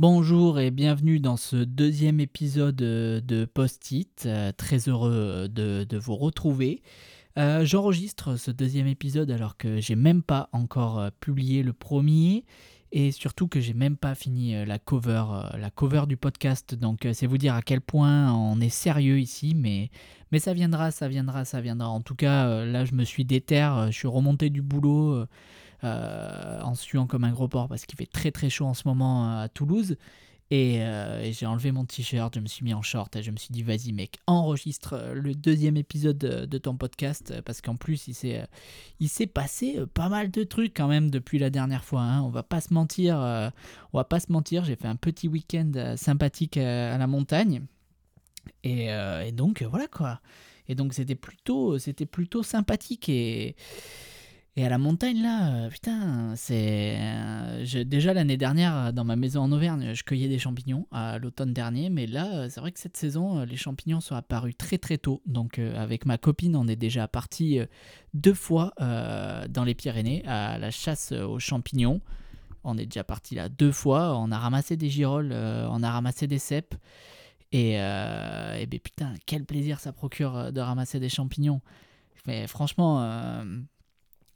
Bonjour et bienvenue dans ce deuxième épisode euh, de Post-it. Euh, très heureux de, de vous retrouver. Euh, J'enregistre ce deuxième épisode alors que j'ai même pas encore euh, publié le premier et surtout que j'ai même pas fini euh, la cover, euh, du podcast. Donc euh, c'est vous dire à quel point on est sérieux ici, mais, mais ça viendra, ça viendra, ça viendra. En tout cas, euh, là je me suis déter, euh, je suis remonté du boulot. Euh, en suant comme un gros porc parce qu'il fait très très chaud en ce moment euh, à Toulouse. Et, euh, et j'ai enlevé mon t-shirt, je me suis mis en short et je me suis dit vas-y mec, enregistre le deuxième épisode de, ton podcast parce qu'en plus il s'est, il s'est passé pas mal de trucs quand même depuis la dernière fois. hein. On va pas se mentir, on va pas se mentir. J'ai fait un petit week-end sympathique à la montagne et, et donc voilà quoi. Et donc c'était plutôt, c'était plutôt sympathique et et à la montagne, là, euh, putain, c'est. euh, déjà l'année dernière, euh, dans ma maison en Auvergne, je cueillais des champignons à l'automne dernier, mais là, c'est vrai que cette saison, les champignons sont apparus très très tôt. Donc, avec ma copine, on est déjà parti deux fois dans les Pyrénées à la chasse aux champignons. On est déjà parti là deux fois. On a ramassé des girolles, on a ramassé des cèpes. Et, et ben putain, quel plaisir ça procure de ramasser des champignons. Mais franchement.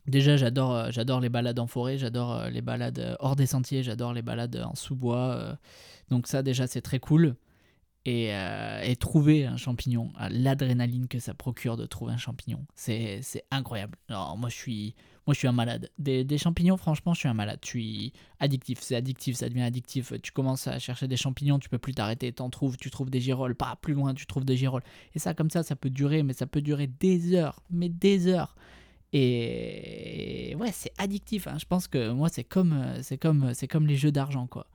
Déjà, j'adore, euh, j'adore les balades en forêt, j'adore euh, les balades euh, hors des sentiers, j'adore les balades en sous-bois. donc ça, déjà, c'est très cool. Et, et trouver un champignon, l'adrénaline que ça procure de trouver un champignon, c'est, incroyable. Alors, moi, je suis, moi, je suis un malade. Des, des champignons, franchement, je suis un malade. Je suis addictif, c'est addictif, ça devient addictif. Tu commences à chercher des champignons, tu peux plus t'arrêter, t'en trouves, tu trouves des girolles, pas plus loin, tu trouves des girolles. Et ça, comme ça, ça peut durer, mais ça peut durer des heures, mais des heures. Et ouais, c'est addictif. hein. Je pense que moi, c'est comme, euh, c'est comme, c'est comme les jeux d'argent, quoi.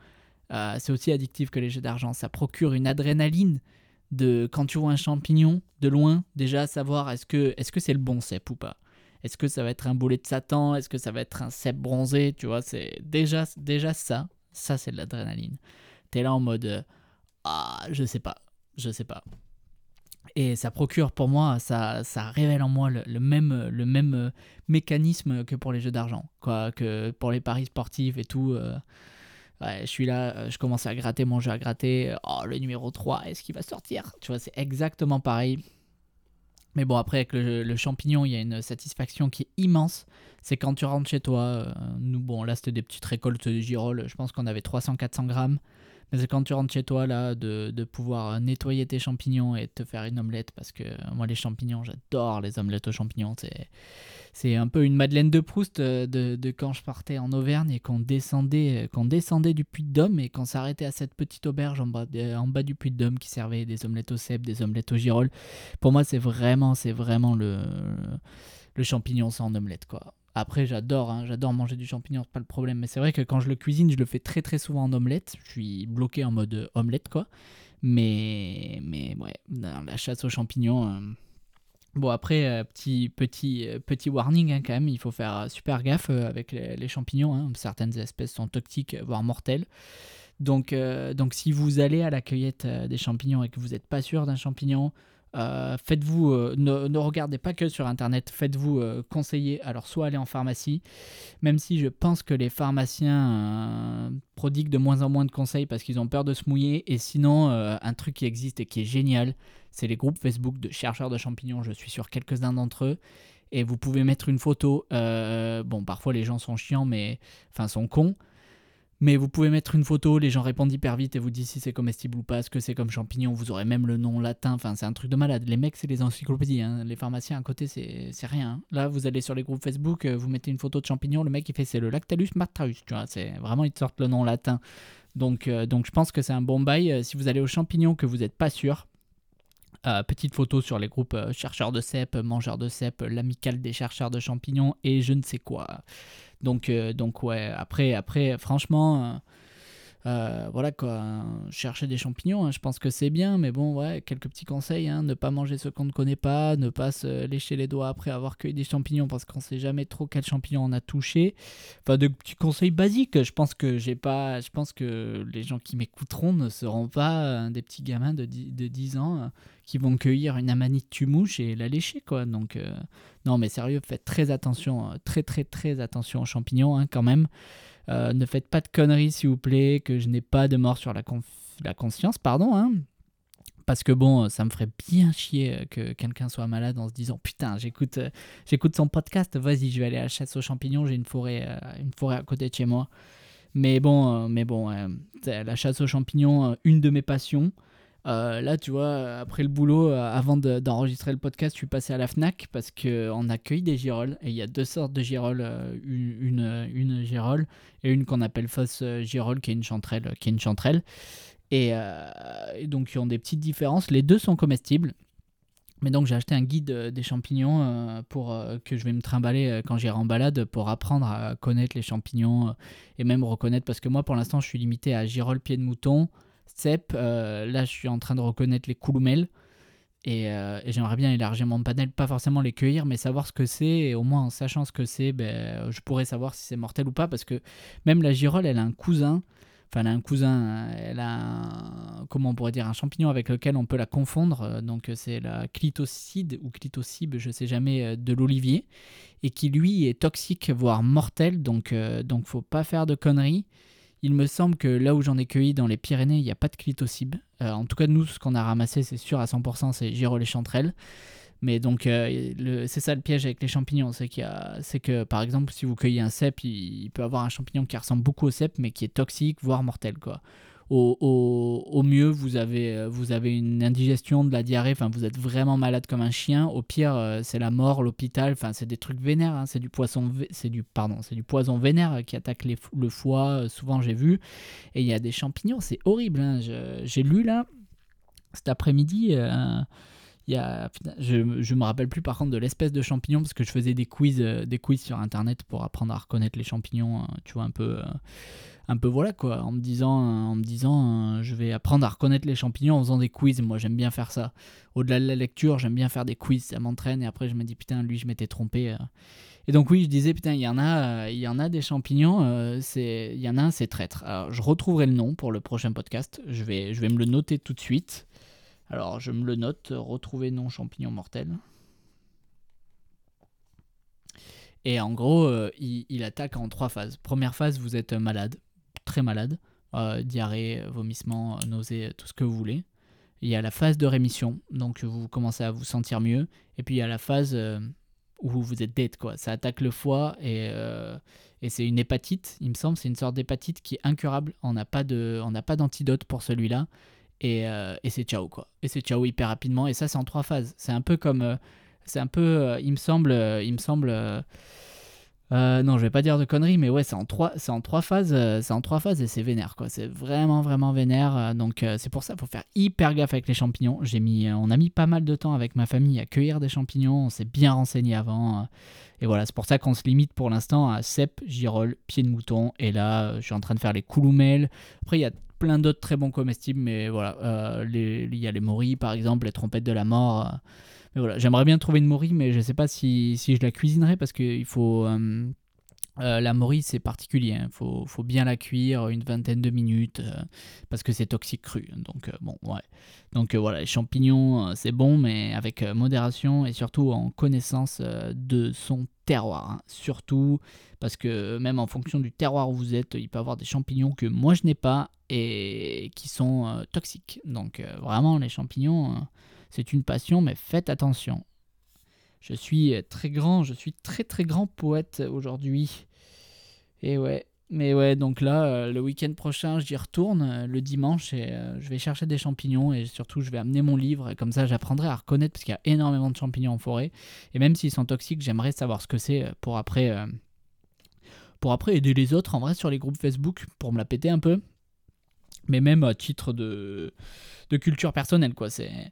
Euh, c'est aussi addictif que les jeux d'argent. Ça procure une adrénaline de quand tu vois un champignon de loin, déjà savoir est-ce que, est-ce c'est le bon cep ou pas. Est-ce que ça va être un boulet de Satan? Est-ce que ça va être un cep bronzé? Tu vois, c'est déjà, déjà ça. Ça, c'est de l'adrénaline. T'es là en mode euh, ah, je sais pas, je sais pas. Et ça procure pour moi, ça, ça révèle en moi le, même, le même euh, mécanisme que pour les jeux d'argent, quoi, que pour les paris sportifs et tout. euh, je suis là, euh, je commence à gratter mon jeu à gratter. Oh, le numéro 3, est-ce qu'il va sortir? Tu vois, c'est exactement pareil. Mais bon, après, avec le, champignon, il y a une satisfaction qui est immense. C'est quand tu rentres chez toi. nous, bon, là, c'était des petites récoltes de girolles. Je pense qu'on avait 300-400 grammes. Mais c'est quand tu rentres chez toi, là, de, de pouvoir nettoyer tes champignons et te faire une omelette. Parce que euh, moi, les champignons, j'adore les omelettes aux champignons. C'est, un peu une Madeleine de Proust euh, de, de quand je partais en Auvergne et qu'on descendait, euh, qu'on descendait du Puy de Dôme et qu'on s'arrêtait à cette petite auberge en bas, en bas du Puy de Dôme qui servait des omelettes au cèpe, des omelettes aux girolles. Pour moi, c'est vraiment, c'est vraiment le, le champignon sans omelette, quoi. Après, j'adore, hein, j'adore manger du champignon, pas le problème. Mais c'est vrai que quand je le cuisine, je le fais très très souvent en omelette. Je suis bloqué en mode euh, omelette, quoi. Mais, mais ouais, la chasse aux champignons. euh, Bon, après, euh, petit, petit, petit warning hein, quand même, il faut faire super gaffe avec les, champignons. hein. Certaines espèces sont toxiques, voire mortelles. Donc, donc si vous allez à la cueillette des champignons et que vous n'êtes pas sûr d'un champignon, euh, faites-vous, euh, ne, regardez pas que sur internet, faites-vous euh, conseiller. Alors, soit aller en pharmacie, même si je pense que les pharmaciens prodiguent de moins en moins de conseils parce qu'ils ont peur de se mouiller. Et sinon, un truc qui existe et qui est génial, c'est les groupes Facebook de chercheurs de champignons. Je suis sur quelques-uns d'entre eux. Et vous pouvez mettre une photo. bon, parfois les gens sont chiants, mais. Enfin, sont cons. Mais vous pouvez mettre une photo, les gens répondent hyper vite et vous disent si c'est comestible ou pas, ce que c'est comme champignon, vous aurez même le nom latin, enfin c'est un truc de malade. Les mecs c'est les encyclopédies, hein. les pharmaciens à côté c'est rien. hein. Là vous allez sur les groupes Facebook, euh, vous mettez une photo de champignon, le mec il fait c'est le Lactalus martarus, tu vois, c'est vraiment ils te sortent le nom latin. Donc, euh, donc je pense que c'est un bon bail. Euh, Si vous allez aux champignons que vous n'êtes pas sûr, euh, petite photo sur les groupes euh, chercheurs de cèpes, mangeurs de cèpes, l'amicale des chercheurs de champignons et je ne sais quoi. Donc, euh, donc ouais, après, après franchement, euh, euh, voilà quoi, chercher des champignons, hein, je pense que c'est bien, mais bon, ouais, quelques petits conseils, hein, ne pas manger ce qu'on ne connaît pas, ne pas se lécher les doigts après avoir cueilli des champignons parce qu'on sait jamais trop quel champignon on a touché. Enfin, de petits conseils basiques, je pense que j'ai pas, je pense que les gens qui m'écouteront ne seront pas euh, des petits gamins de 10, de 10 ans euh, qui vont cueillir une amanite tumouche et la lécher, quoi. Donc, euh, non, mais sérieux, faites très attention, euh, très très très attention aux champignons, hein, quand même. ne faites pas de conneries, s'il vous plaît, que je n'ai pas de mort sur la, la conscience, pardon. Hein. Parce que bon, ça me ferait bien chier que quelqu'un soit malade en se disant putain, j'écoute, j'écoute son podcast, vas-y, je vais aller à la chasse aux champignons, j'ai une forêt, une forêt à côté de chez moi. Mais bon, mais bon, la chasse aux champignons, une de mes passions. Euh, là, tu vois, après le boulot, euh, avant d'enregistrer le podcast, je suis passé à la Fnac parce qu'on accueille des girolles. Et il y a deux sortes de girolles, euh, une, une, girole et une qu'on appelle fausse girole, qui est une chanterelle. Qui est une chanterelle. Et, donc, ils ont des petites différences. Les deux sont comestibles. Mais donc j'ai acheté un guide des champignons pour que je vais me trimballer quand j'irai en balade pour apprendre à connaître les champignons et même reconnaître parce que moi pour l'instant je suis limité à girole pied de mouton, Euh, là, je suis en train de reconnaître les couloumels. Euh, et, j'aimerais bien élargir mon panel, pas forcément les cueillir, mais savoir ce que c'est. Et au moins en sachant ce que c'est, ben, je pourrais savoir si c'est mortel ou pas. Parce que même la girole, elle a un cousin. Enfin, elle a un cousin, elle a un, comment on pourrait dire, un champignon avec lequel on peut la confondre. Donc, c'est la clitocide ou clitocybe, je sais jamais, de l'olivier. Et qui, lui, est toxique, voire mortel. Donc, euh, donc faut pas faire de conneries. Il me semble que là où j'en ai cueilli dans les Pyrénées, il n'y a pas de clitocybe. Euh, en tout cas, nous, ce qu'on a ramassé, c'est sûr à 100%, c'est girolles et chanterelles. Mais donc, euh, c'est ça le piège avec les champignons, c'est que par exemple, si vous cueillez un il, il, peut avoir un champignon qui ressemble beaucoup au cep, mais qui est toxique, voire mortel, quoi au, mieux, vous avez, euh, vous avez une indigestion, de la diarrhée, enfin, vous êtes vraiment malade comme un chien. Au pire, euh, c'est la mort, l'hôpital, enfin, c'est des trucs vénères, hein. c'est du poisson, c'est du, pardon, c'est du poison vénère qui attaque le foie, euh, souvent j'ai vu. Et il y a des champignons, c'est horrible. Hein. j'ai lu là, cet après-midi, il je, je me rappelle plus par contre de l'espèce de champignon parce que je faisais des quiz, des quiz sur internet pour apprendre à reconnaître les champignons, tu vois, un peu un peu voilà quoi, en me disant, en me disant euh, je vais apprendre à reconnaître les champignons en faisant des quiz. Moi j'aime bien faire ça. Au-delà de la lecture, j'aime bien faire des quiz, ça m'entraîne et après je me dis putain, lui je m'étais trompé. Euh. Et donc oui, je disais putain, il y en a, euh, il y en a des champignons, c'est, il y en a c'est traître. Alors je retrouverai le nom pour le prochain podcast. Je vais me le noter tout de suite. Alors je me le note, retrouver nom champignon mortel. Et en gros, il, il, attaque en trois phases. Première phase, vous êtes malade très malade, euh, diarrhée, vomissement, nausée, tout ce que vous voulez. Il y a la phase de rémission, donc vous commencez à vous sentir mieux. Et puis il y a la phase euh, où vous êtes dead, quoi. Ça attaque le foie et, euh, et c'est une hépatite, il me semble. C'est une sorte d'hépatite qui est incurable. On n'a pas d'antidote pour celui-là. Et, et c'est ciao, quoi. Et c'est ciao hyper rapidement. Et ça, c'est en trois phases. C'est un peu comme. c'est un peu. il me semble. il me semble euh, non, je vais pas dire de conneries, mais ouais, c'est en trois, c'est en trois phases, euh, c'est en trois phases et c'est vénère quoi. C'est vraiment vraiment vénère. Euh, donc c'est pour ça, faut faire hyper gaffe avec les champignons. J'ai mis, on a mis pas mal de temps avec ma famille à cueillir des champignons. On s'est bien renseigné avant. et voilà, c'est pour ça qu'on se limite pour l'instant à cèpe, girole, pied de mouton. Et là, je suis en train de faire les couloumels. Après, il y a plein d'autres très bons comestibles, mais voilà, il y a les moris par exemple, les trompettes de la mort. Mais voilà, j'aimerais bien trouver une mori, mais je ne sais pas si, si, je la cuisinerai parce qu'il faut. Euh, euh, la mori, c'est particulier. Il hein. faut, faut, bien la cuire une vingtaine de minutes euh, parce que c'est toxique cru. Donc, bon, ouais. Donc, voilà, les champignons, c'est bon, mais avec modération et surtout en connaissance de son terroir. Hein. Surtout parce que même en fonction du terroir où vous êtes, il peut y avoir des champignons que moi je n'ai pas et qui sont toxiques. Donc, vraiment, les champignons c'est une passion, mais faites attention. Je suis très grand, je suis très très grand poète aujourd'hui. Et ouais, mais ouais, donc là, euh, le week-end prochain, j'y retourne euh, le dimanche et euh, je vais chercher des champignons et surtout, je vais amener mon livre. Et comme ça, j'apprendrai à reconnaître parce qu'il y a énormément de champignons en forêt. Et même s'ils sont toxiques, j'aimerais savoir ce que c'est pour après, pour après aider les autres en vrai sur les groupes Facebook pour me la péter un peu. Mais même à titre de, de culture personnelle, quoi. C'est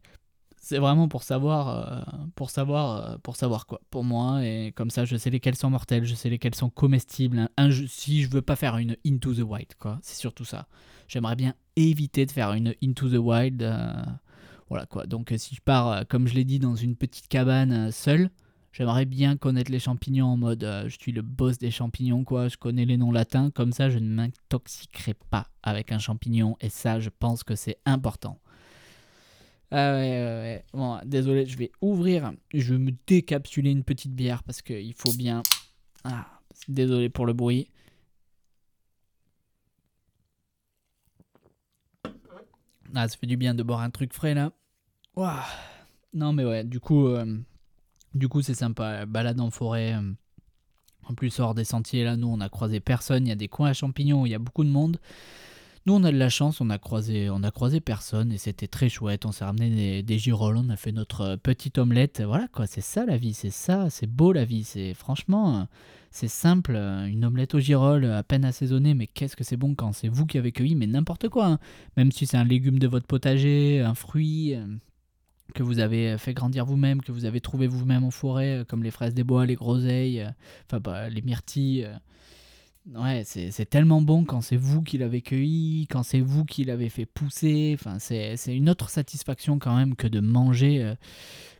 c'est vraiment pour savoir, euh, pour savoir, euh, pour savoir quoi. Pour moi, et comme ça, je sais lesquels sont mortels, je sais lesquels sont comestibles. si je veux pas faire une Into the Wild, quoi, c'est surtout ça. J'aimerais bien éviter de faire une Into the Wild. Euh, voilà quoi. Donc si je pars, comme je l'ai dit, dans une petite cabane seule, j'aimerais bien connaître les champignons en mode je suis le boss des champignons, quoi. Je connais les noms latins. Comme ça, je ne m'intoxiquerai pas avec un champignon. Et ça, je pense que c'est important. Ah ouais, ouais, ouais. Bon, désolé, je vais ouvrir. Je vais me décapsuler une petite bière parce qu'il faut bien. Ah, désolé pour le bruit. Ah, ça fait du bien de boire un truc frais là. Ouah. Non, mais ouais, du coup, euh, du coup, c'est sympa. Balade en forêt. Euh, en plus, hors des sentiers, là, nous, on a croisé personne. Il y a des coins à champignons il y a beaucoup de monde. Nous, on a de la chance, on a croisé, on a croisé personne et c'était très chouette. On s'est ramené des, girolles, on a fait notre euh, petite omelette. Voilà quoi, c'est ça la vie, c'est ça, c'est beau la vie. C'est franchement, c'est simple. euh, Une omelette aux girolles, à peine assaisonnée, mais qu'est-ce que c'est bon quand c'est vous qui avez cueilli, mais n'importe quoi. hein. Même si c'est un légume de votre potager, un fruit. euh, que vous avez fait grandir vous-même, que vous avez trouvé vous-même en forêt, comme les fraises des bois, les groseilles, enfin bah, les myrtilles. Ouais, c'est tellement bon quand c'est vous qui l'avez cueilli, quand c'est vous qui l'avez fait pousser. Enfin, c'est une autre satisfaction quand même que de manger, euh,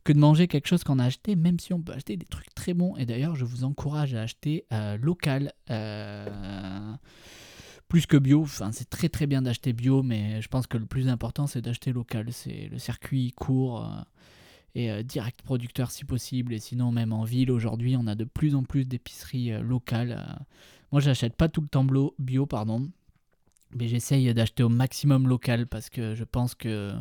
que de manger quelque chose qu'on a acheté, même si on peut acheter des trucs très bons. Et d'ailleurs, je vous encourage à acheter euh, local. euh, plus que bio, c'est très très bien d'acheter bio, mais je pense que le plus important c'est d'acheter local. C'est le circuit court et direct producteur si possible. Et sinon, même en ville aujourd'hui, on a de plus en plus d'épiceries locales. Moi, j'achète pas tout le temps bio, pardon, mais j'essaye d'acheter au maximum local parce que je pense que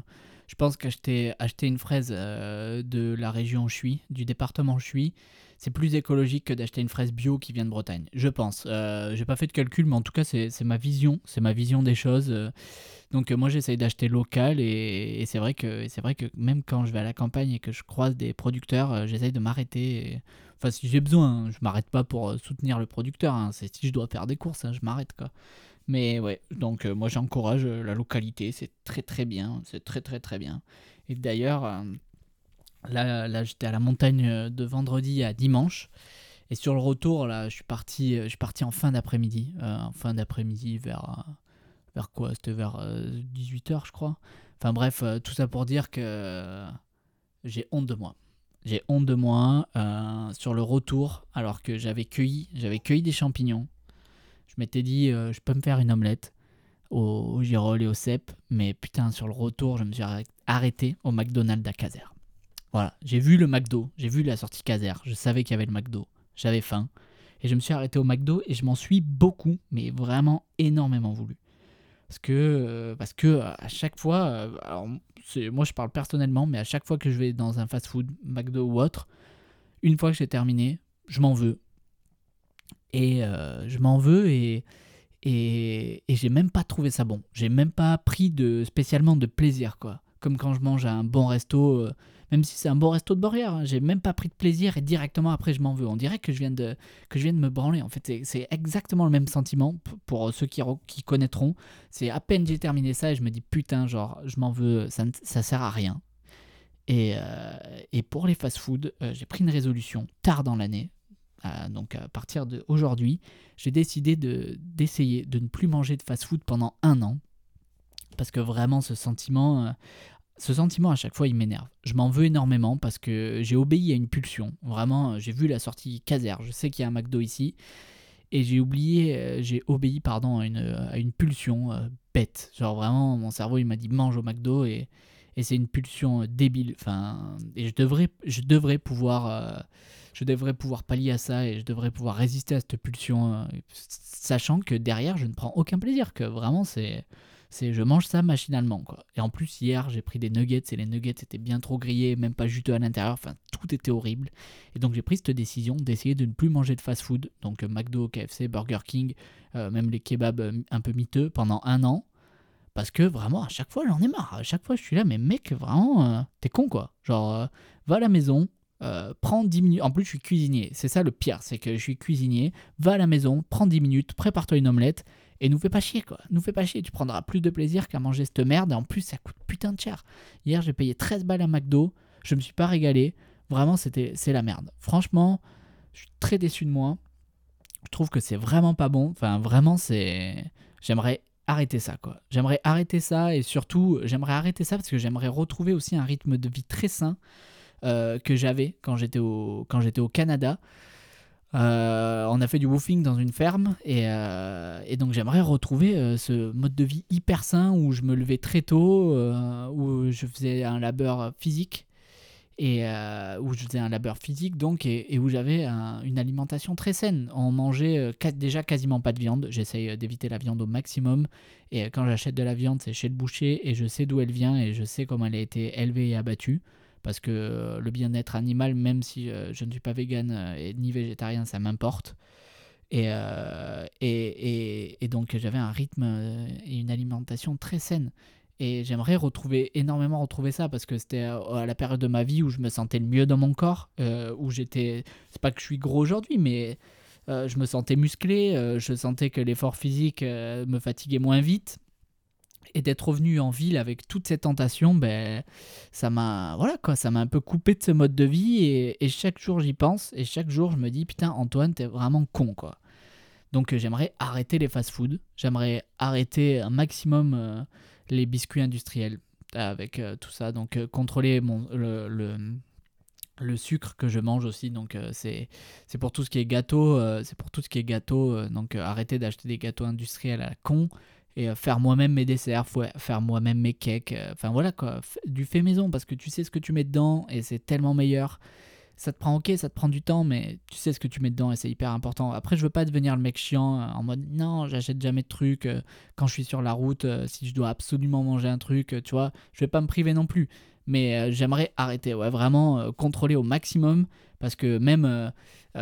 je pense qu'acheter acheter une fraise euh, de la région où je suis, du département où je suis, c'est plus écologique que d'acheter une fraise bio qui vient de Bretagne. Je pense. Euh, J'ai pas fait de calcul, mais en tout cas, c'est ma vision. C'est ma vision des choses. euh. Donc, euh, moi, j'essaye d'acheter local et, c'est vrai, que même quand je vais à la campagne et que je croise des producteurs, j'essaye de m'arrêter. Enfin, si j'ai besoin, hein, je m'arrête pas pour soutenir le producteur. hein. C'est si je dois faire des courses, hein, je m'arrête quoi. Mais ouais, donc euh, moi j'encourage euh, la localité, c'est très très bien, c'est très très très bien. Et d'ailleurs, euh, là, là j'étais à la montagne de vendredi à dimanche, et sur le retour, là, je suis parti, je suis en fin d'après-midi, en fin d'après-midi vers, vers quoi? C'était vers 18h je crois. Enfin bref, tout ça pour dire que j'ai honte de moi. J'ai honte de moi sur le retour, alors que j'avais cueilli, j'avais cueilli des champignons. Je m'étais dit, euh, je peux me faire une omelette au, au girolles et au cèpe, mais putain, sur le retour, je me suis arrêt- arrêté au McDonald's à Caser. Voilà, j'ai vu le McDo, j'ai vu la sortie Caser, je savais qu'il y avait le McDo, j'avais faim, et je me suis arrêté au McDo et je m'en suis beaucoup, mais vraiment énormément voulu. Parce que, euh, parce que euh, à chaque fois, alors, moi je parle personnellement, mais à chaque fois que je vais dans un fast-food, McDo ou autre, une fois que j'ai terminé, je m'en veux. Et euh, je m'en veux et, et, et j'ai même pas trouvé ça bon. J'ai même pas pris de, spécialement de plaisir, quoi. Comme quand je mange à un bon resto, euh, même si c'est un bon resto de Borrière, hein, j'ai même pas pris de plaisir et directement après je m'en veux. On dirait que je viens de, que je viens de me branler. En fait, c'est- exactement le même sentiment pour ceux qui, qui connaîtront. C'est à peine j'ai terminé ça et je me dis putain, genre, je m'en veux, ça, ça sert à rien. Et, euh, et pour les fast-food, j'ai pris une résolution tard dans l'année. Donc à partir d'aujourd'hui, j'ai décidé de- d'essayer de, ne plus manger de fast-food pendant un an. Parce que vraiment, ce sentiment, euh, ce sentiment à chaque fois, il m'énerve. Je m'en veux énormément parce que j'ai obéi à une pulsion. Vraiment, euh, j'ai vu la sortie Caser. Je sais qu'il y a un McDo ici. Et j'ai oublié, euh, j'ai obéi pardon, à une, à une pulsion bête. Genre vraiment, mon cerveau, il m'a dit mange au McDo et, et c'est une pulsion euh, débile. Enfin, et je devrais, je devrais pouvoir, euh, je devrais pouvoir pallier à ça et je devrais pouvoir résister à cette pulsion, euh, sachant que derrière, je ne prends aucun plaisir. Que vraiment, c'est, c'est, je mange ça machinalement quoi. Et en plus, hier, j'ai pris des nuggets et les nuggets étaient bien trop grillés, même pas juteux à l'intérieur. Enfin, tout était horrible. Et donc, j'ai pris cette décision d'essayer de ne plus manger de fast-food, donc McDo, KFC, Burger King, même les kebabs un peu miteux pendant un an. Parce que vraiment, à chaque fois, j'en ai marre. À chaque fois, je suis là, mais mec, vraiment, euh, t'es con quoi. Genre, euh, va à la maison, euh, prends 10 minutes. En plus, je suis cuisinier. C'est ça le pire, c'est que je suis cuisinier. Va à la maison, prends 10 minutes, prépare-toi une omelette et nous fais pas chier quoi. Nous fais pas chier. Tu prendras plus de plaisir qu'à manger cette merde et en plus, ça coûte putain de cher. Hier, j'ai payé 13 balles à McDo. Je me suis pas régalé. Vraiment, c'était, c'est la merde. Franchement, je suis très déçu de moi. Je trouve que c'est vraiment pas bon. Enfin, vraiment, c'est. J'aimerais arrêter ça, quoi. J'aimerais arrêter ça et surtout, j'aimerais arrêter ça parce que j'aimerais retrouver aussi un rythme de vie très sain euh, que j'avais quand j'étais au, Canada. Euh, on a fait du woofing dans une ferme et, euh, donc j'aimerais retrouver ce mode de vie hyper sain où je me levais très tôt, où je faisais un labeur physique et où je faisais un labeur physique donc et, où j'avais une alimentation très saine. On mangeait déjà quasiment pas de viande. J'essaye d'éviter la viande au maximum. Et quand j'achète de la viande, c'est chez le boucher et je sais d'où elle vient et je sais comment elle a été élevée et abattue. Parce que le bien-être animal, même si je ne suis pas vegan ni végétarien, ça m'importe. Et, et, et, donc j'avais un rythme et une alimentation très saine. Et j'aimerais retrouver énormément retrouver ça parce que c'était à la période de ma vie où je me sentais le mieux dans mon corps, euh, où j'étais. C'est pas que je suis gros aujourd'hui, mais euh, je me sentais musclé, euh, je sentais que l'effort physique me fatiguait moins vite. Et d'être revenu en ville avec toutes ces tentations, ben, ça m'a voilà quoi, ça m'a un peu coupé de ce mode de vie et, et chaque jour j'y pense et chaque jour je me dis putain Antoine t'es vraiment con quoi. Donc j'aimerais arrêter les fast-food, j'aimerais arrêter un maximum les biscuits industriels avec euh, tout ça. Donc euh, contrôler mon, le, le, sucre que je mange aussi. Donc euh, c'est c'est pour tout ce qui est gâteau. c'est pour tout ce qui est gâteau. donc arrêter d'acheter des gâteaux industriels à la con et faire moi-même mes desserts, faire moi-même mes cakes. Enfin voilà quoi, du fait maison parce que tu sais ce que tu mets dedans et c'est tellement meilleur ça te prend ok, ça te prend du temps, mais tu sais ce que tu mets dedans et c'est hyper important. Après, je veux pas devenir le mec chiant euh, en mode non, j'achète jamais de trucs euh, quand je suis sur la route. Euh, si je dois absolument manger un truc, tu vois, je vais pas me priver non plus. Mais j'aimerais arrêter, ouais, vraiment contrôler au maximum parce que même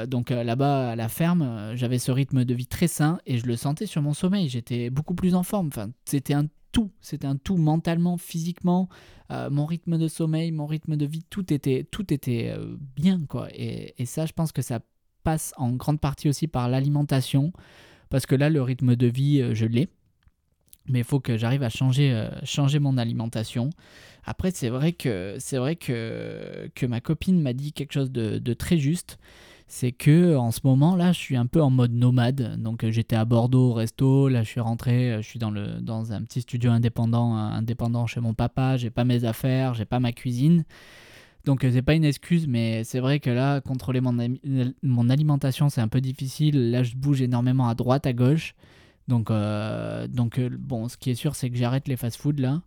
donc là-bas à la ferme, j'avais ce rythme de vie très sain et je le sentais sur mon sommeil. J'étais beaucoup plus en forme. Enfin, c'était un tout. C'était un tout mentalement, physiquement, euh, mon rythme de sommeil, mon rythme de vie, tout était, tout était euh, bien. quoi. Et, ça, je pense que ça passe en grande partie aussi par l'alimentation. Parce que là, le rythme de vie, euh, je l'ai. Mais il faut que j'arrive à changer, changer mon alimentation. Après, c'est vrai que, c'est vrai que, que ma copine m'a dit quelque chose de, de très juste c'est que en ce moment là, je suis un peu en mode nomade. Donc euh, j'étais à Bordeaux au resto, là je suis rentré, euh, je suis dans le dans un petit studio indépendant euh, indépendant chez mon papa, j'ai pas mes affaires, j'ai pas ma cuisine. Donc c'est pas une excuse, mais c'est vrai que là, contrôler mon, mon alimentation, c'est un peu difficile. Là, je bouge énormément à droite, à gauche. Donc, donc bon, ce qui est sûr, c'est que j'arrête les fast-foods là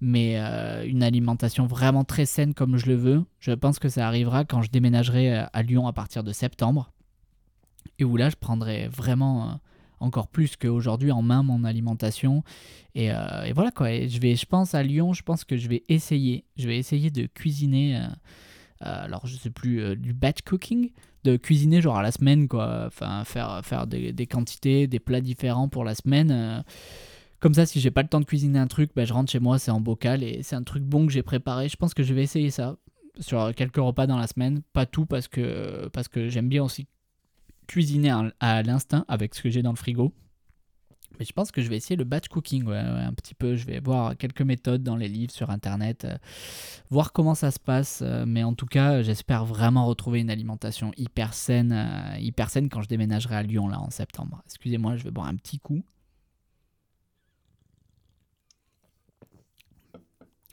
mais euh, une alimentation vraiment très saine comme je le veux, je pense que ça arrivera quand je déménagerai euh, à Lyon à partir de septembre. Et où là, je prendrai vraiment euh, encore plus qu'aujourd'hui en main mon alimentation. Et, voilà quoi. je vais, je pense à Lyon, je pense que je vais essayer. Je vais essayer de cuisiner. alors, je sais plus, du batch cooking, de cuisiner genre à la semaine quoi. Enfin, faire, faire des quantités, des plats différents pour la semaine comme ça, si j'ai pas le temps de cuisiner un truc, bah, je rentre chez moi, c'est en bocal et c'est un truc bon que j'ai préparé. Je pense que je vais essayer ça sur quelques repas dans la semaine. Pas tout parce que, parce que j'aime bien aussi cuisiner à l'instinct avec ce que j'ai dans le frigo. Mais je pense que je vais essayer le batch cooking, un petit peu. Je vais voir quelques méthodes dans les livres, sur Internet, euh, voir comment ça se passe. Euh, mais en tout cas, j'espère vraiment retrouver une alimentation hyper saine, euh, hyper saine quand je déménagerai à Lyon, là, en septembre. Excusez-moi, je vais boire un petit coup.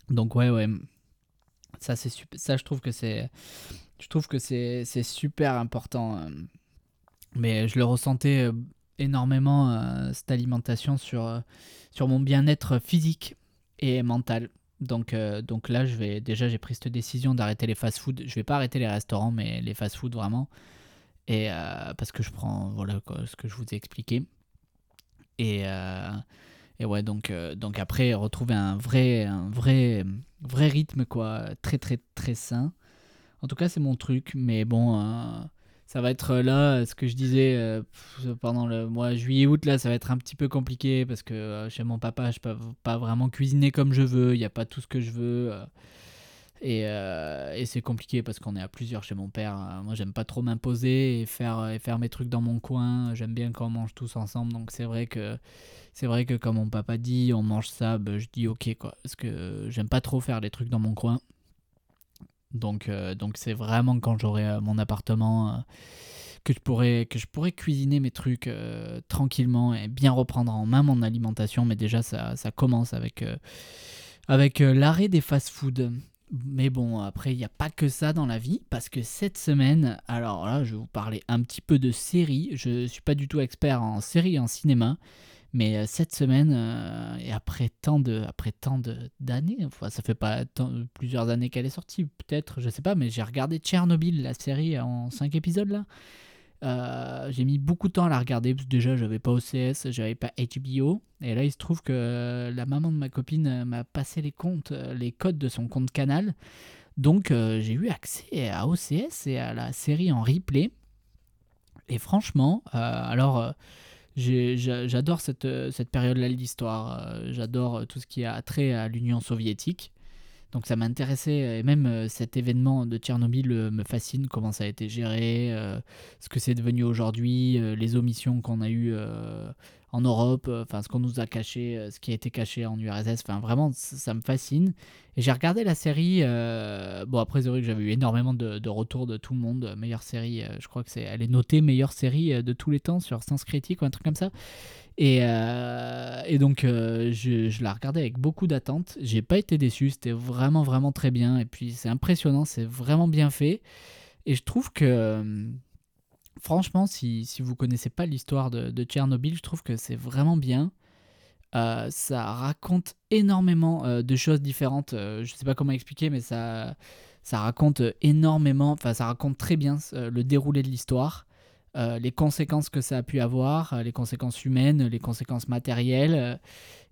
Donc ouais, ouais. Ça, ça je trouve que c'est super important. Euh. Mais je le ressentais euh, énormément, euh, cette alimentation, sur, mon bien-être physique et mental. Donc, donc là, déjà, j'ai pris cette décision d'arrêter les fast-food. Je vais pas arrêter les restaurants, mais les fast-food vraiment. Et parce que je prends, voilà, ce que je vous ai expliqué. Et, et ouais, donc, euh, donc après, retrouver un vrai, un vrai, vrai rythme, quoi, très, très, très sain. En tout cas, c'est mon truc, mais bon, euh, ça va être là, ce que je disais euh, pendant le mois juillet-août, là, ça va être un petit peu compliqué parce que chez mon papa, je peux pas vraiment cuisiner comme je veux, il n'y a pas tout ce que je veux. Et, et c'est compliqué parce qu'on est à plusieurs chez mon père. Moi, j'aime pas trop m'imposer et faire, et faire mes trucs dans mon coin. J'aime bien quand on mange tous ensemble. Donc, c'est vrai que vrai que comme mon papa dit, on mange ça, bah, je dis ok quoi. Parce que j'aime pas trop faire les trucs dans mon coin. Donc euh, donc c'est vraiment quand j'aurai euh, mon appartement euh, que je pourrais que je pourrais cuisiner mes trucs tranquillement et bien reprendre en main mon alimentation. Mais déjà ça, ça commence avec avec l'arrêt des fast-foods. Mais bon, après, il n'y a pas que ça dans la vie, parce que cette semaine, alors là, je vais vous parler un petit peu de séries. Je ne suis pas du tout expert en séries en cinéma, Mais cette semaine, et après tant de, après tant d'années, enfin, ça fait pas plusieurs années qu'elle est sortie, peut-être, je sais pas, mais j'ai regardé Tchernobyl, la série en 5 épisodes là. Euh, j'ai mis beaucoup de temps à la regarder parce que déjà j'avais pas OCS, j'avais pas HBO. Et là il se trouve que la maman de ma copine m'a passé les comptes, euh, les codes de son compte canal. Donc euh, j'ai eu accès à OCS et à la série en replay. Et franchement, alors j'adore cette, cette période-là de l'histoire. j'adore tout ce qui a trait à l'Union soviétique. Donc ça m'intéressait, et même euh, cet événement de Tchernobyl euh, me fascine, comment ça a été géré, euh, ce que c'est devenu aujourd'hui, les omissions qu'on a eues en Europe, enfin ce qu'on nous a caché, ce qui a été caché en URSS, enfin vraiment ça, me fascine. Et j'ai regardé la série, bon après c'est vrai que j'avais eu énormément de, retours de tout le monde, meilleure série, je crois que c'est, elle est notée meilleure série de tous les temps sur Sens Critique ou un truc comme ça. Et, euh, et donc, euh, je, la regardais avec beaucoup d'attente. J'ai pas été déçu, c'était vraiment, vraiment très bien. Et puis, c'est impressionnant, c'est vraiment bien fait. Et je trouve que, euh, franchement, si, si vous connaissez pas l'histoire de, Tchernobyl, je trouve que c'est vraiment bien. ça raconte énormément de choses différentes. je sais pas comment expliquer, mais ça, ça raconte énormément, enfin, ça raconte très bien le déroulé de l'histoire. Euh, les conséquences que ça a pu avoir, euh, les conséquences humaines, les conséquences matérielles, euh,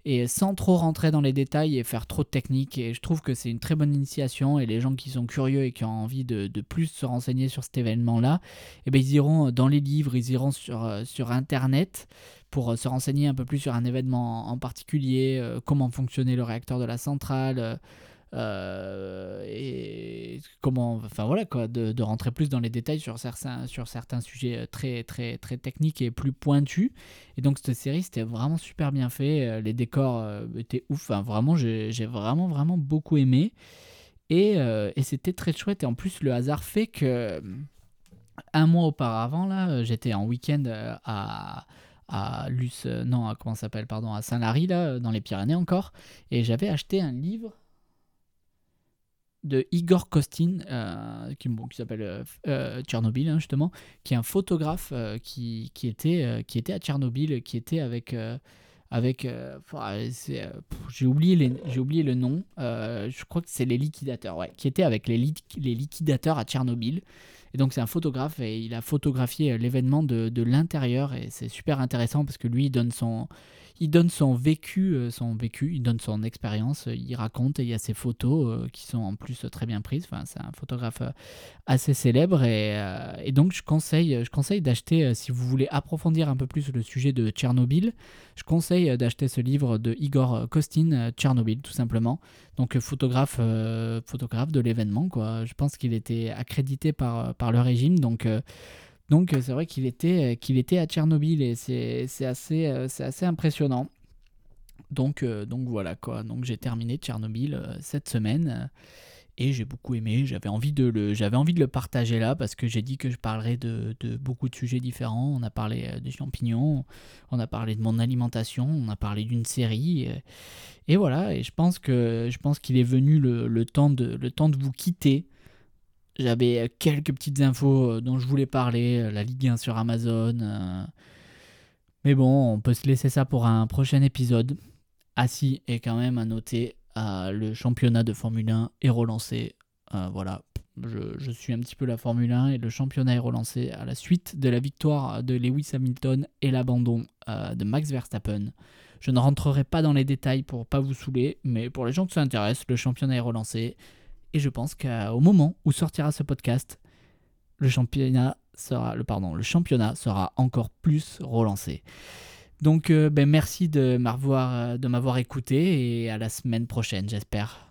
et sans trop rentrer dans les détails et faire trop de technique. Et je trouve que c'est une très bonne initiation, et les gens qui sont curieux et qui ont envie de, plus se renseigner sur cet événement-là, eh ben, ils iront dans les livres, ils iront sur, sur Internet pour se renseigner un peu plus sur un événement en particulier, comment fonctionnait le réacteur de la centrale. Euh, et comment, enfin voilà quoi, de, rentrer plus dans les détails sur certains, sur certains sujets euh, très très très techniques et plus pointus. Et donc cette série c'était vraiment super bien fait, euh, les décors étaient ouf, enfin, vraiment j'ai vraiment vraiment beaucoup aimé. Et, et c'était très chouette. Et en plus le hasard fait que un mois auparavant là, j'étais en week-end à à Luce, non, à, comment s'appelle, pardon, à Saint-Lary, là, dans les Pyrénées encore, et j'avais acheté un livre de Igor Kostin, euh, qui, s'appelle euh, euh, Tchernobyl, hein, justement, qui est un photographe qui, qui, était, qui était à Tchernobyl, qui était avec. avec j'ai oublié, j'ai oublié le nom, je crois que c'est les liquidateurs, ouais, qui était avec les, les liquidateurs à Tchernobyl. Et donc c'est un photographe et il a photographié l'événement de, de l'intérieur et c'est super intéressant parce que lui il donne son, il donne son vécu, euh, son vécu, il donne son expérience, euh, il raconte et il y a ses photos euh, qui sont en plus très bien prises. Enfin, c'est un photographe assez célèbre et, donc je conseille, je conseille d'acheter si vous voulez approfondir un peu plus le sujet de Tchernobyl. Je conseille d'acheter ce livre de Igor Kostin, Tchernobyl, tout simplement. Donc photographe, photographe de l'événement, quoi. Je pense qu'il était accrédité par, par le régime, donc donc euh, c'est vrai qu'il était, euh, qu'il était à Tchernobyl et c'est, assez, euh, assez impressionnant. Donc, voilà quoi. Donc j'ai terminé Tchernobyl cette semaine et j'ai beaucoup aimé. J'avais envie de le, partager là parce que j'ai dit que je parlerais de, beaucoup de sujets différents. On a parlé des champignons, on a parlé de mon alimentation, on a parlé d'une série et, voilà. Je pense que je qu'il est venu le temps de vous quitter j'avais euh, quelques petites infos euh, dont je voulais parler, euh, la Ligue 1 sur Amazon. Mais bon, on peut se laisser ça pour un prochain épisode. Ah et quand même à noter, le championnat de Formule 1 est relancé. voilà, je, suis un petit peu la Formule 1 et le championnat est relancé à la suite de la victoire de Lewis Hamilton et l'abandon de Max Verstappen. Je ne rentrerai pas dans les détails pour pas vous saouler, mais pour les gens qui s'intéressent, le championnat est relancé. Et je pense qu'au moment où sortira ce podcast, le championnat sera, le, pardon, le championnat sera encore plus relancé. Donc euh, ben, merci de m'avoir, de m'avoir écouté et à la semaine prochaine, j'espère.